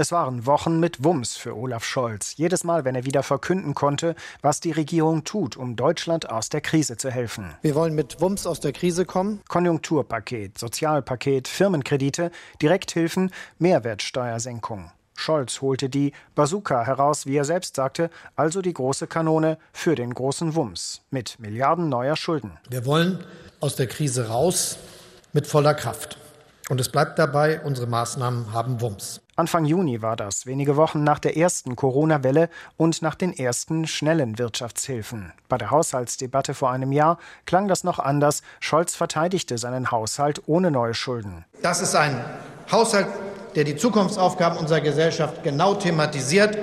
Es waren Wochen mit Wumms für Olaf Scholz. Jedes Mal, wenn er wieder verkünden konnte, was die Regierung tut, um Deutschland aus der Krise zu helfen. Wir wollen mit Wumms aus der Krise kommen. Konjunkturpaket, Sozialpaket, Firmenkredite, Direkthilfen, Mehrwertsteuersenkung. Scholz holte die Bazooka heraus, wie er selbst sagte, also die große Kanone für den großen Wumms mit Milliarden neuer Schulden. Wir wollen aus der Krise raus mit voller Kraft. Und es bleibt dabei, unsere Maßnahmen haben Wumms. Anfang Juni war das, wenige Wochen nach der ersten Corona-Welle und nach den ersten schnellen Wirtschaftshilfen. Bei der Haushaltsdebatte vor einem Jahr klang das noch anders. Scholz verteidigte seinen Haushalt ohne neue Schulden. Das ist ein Haushalt, der die Zukunftsaufgaben unserer Gesellschaft genau thematisiert.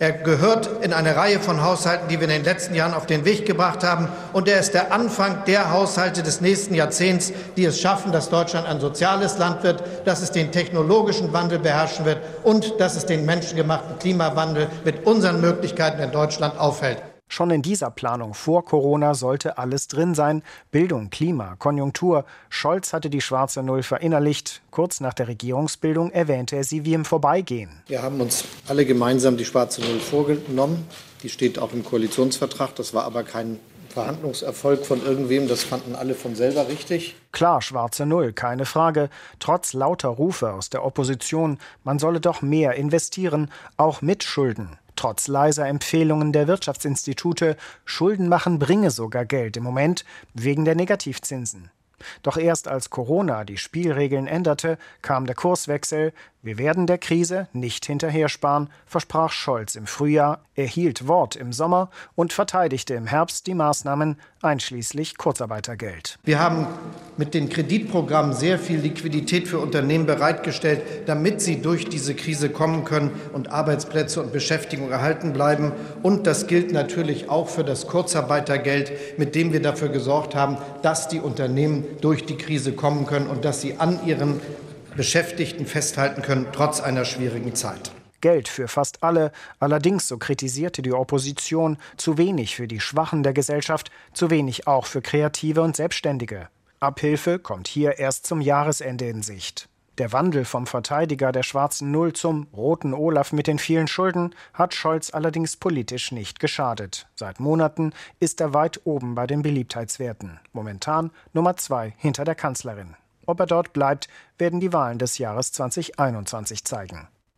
Er gehört in eine Reihe von Haushalten, die wir in den letzten Jahren auf den Weg gebracht haben. Und er ist der Anfang der Haushalte des nächsten Jahrzehnts, die es schaffen, dass Deutschland ein soziales Land wird, dass es den technologischen Wandel beherrschen wird und dass es den menschengemachten Klimawandel mit unseren Möglichkeiten in Deutschland aufhält. Schon in dieser Planung vor Corona sollte alles drin sein. Bildung, Klima, Konjunktur. Scholz hatte die schwarze Null verinnerlicht. Kurz nach der Regierungsbildung erwähnte er sie wie im Vorbeigehen. Wir haben uns alle gemeinsam die schwarze Null vorgenommen. Die steht auch im Koalitionsvertrag. Das war aber kein Verhandlungserfolg von irgendwem, das fanden alle von selber richtig. Klar, schwarze Null, keine Frage. Trotz lauter Rufe aus der Opposition, man solle doch mehr investieren, auch mit Schulden. Trotz leiser Empfehlungen der Wirtschaftsinstitute, Schulden machen bringe sogar Geld im Moment wegen der Negativzinsen. Doch erst als Corona die Spielregeln änderte, kam der Kurswechsel. Wir werden der Krise nicht hinterhersparen, versprach Scholz im Frühjahr, erhielt Wort im Sommer und verteidigte im Herbst die Maßnahmen einschließlich Kurzarbeitergeld. Wir haben mit den Kreditprogrammen sehr viel Liquidität für Unternehmen bereitgestellt, damit sie durch diese Krise kommen können und Arbeitsplätze und Beschäftigung erhalten bleiben. Und das gilt natürlich auch für das Kurzarbeitergeld, mit dem wir dafür gesorgt haben, dass die Unternehmen durch die Krise kommen können und dass sie an ihren Beschäftigten festhalten können, trotz einer schwierigen Zeit. Geld für fast alle, allerdings, so kritisierte die Opposition, zu wenig für die Schwachen der Gesellschaft, zu wenig auch für Kreative und Selbstständige. Abhilfe kommt hier erst zum Jahresende in Sicht. Der Wandel vom Verteidiger der schwarzen Null zum roten Olaf mit den vielen Schulden hat Scholz allerdings politisch nicht geschadet. Seit Monaten ist er weit oben bei den Beliebtheitswerten. Momentan Nummer zwei hinter der Kanzlerin. Ob er dort bleibt, werden die Wahlen des Jahres 2021 zeigen.